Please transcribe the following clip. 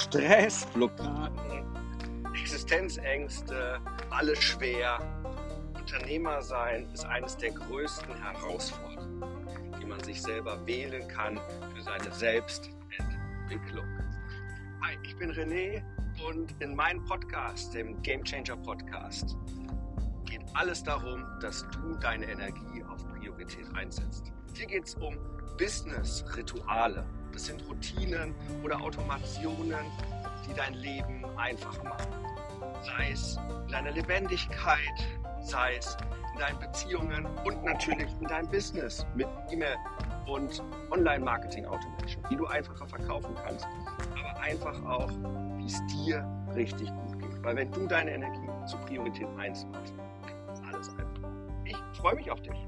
Stress, Blockaden, Existenzängste, alles schwer. Unternehmer sein ist eines der größten Herausforderungen, die man sich selber wählen kann für seine Selbstentwicklung. Hi, ich bin René und in meinem Podcast, dem Game Changer Podcast, geht alles darum, dass du deine Energie auf Priorität einsetzt. Hier geht es um Business-Rituale. Das sind Routinen oder Automationen, die dein Leben einfacher machen. Sei es in deiner Lebendigkeit, sei es in deinen Beziehungen und natürlich in deinem Business mit E-Mail und Online-Marketing-Automation, wie du einfacher verkaufen kannst, aber einfach auch, wie es dir richtig gut geht. Weil wenn du deine Energie zur Priorität 1 machst, ist alles einfach. Ich freue mich auf dich.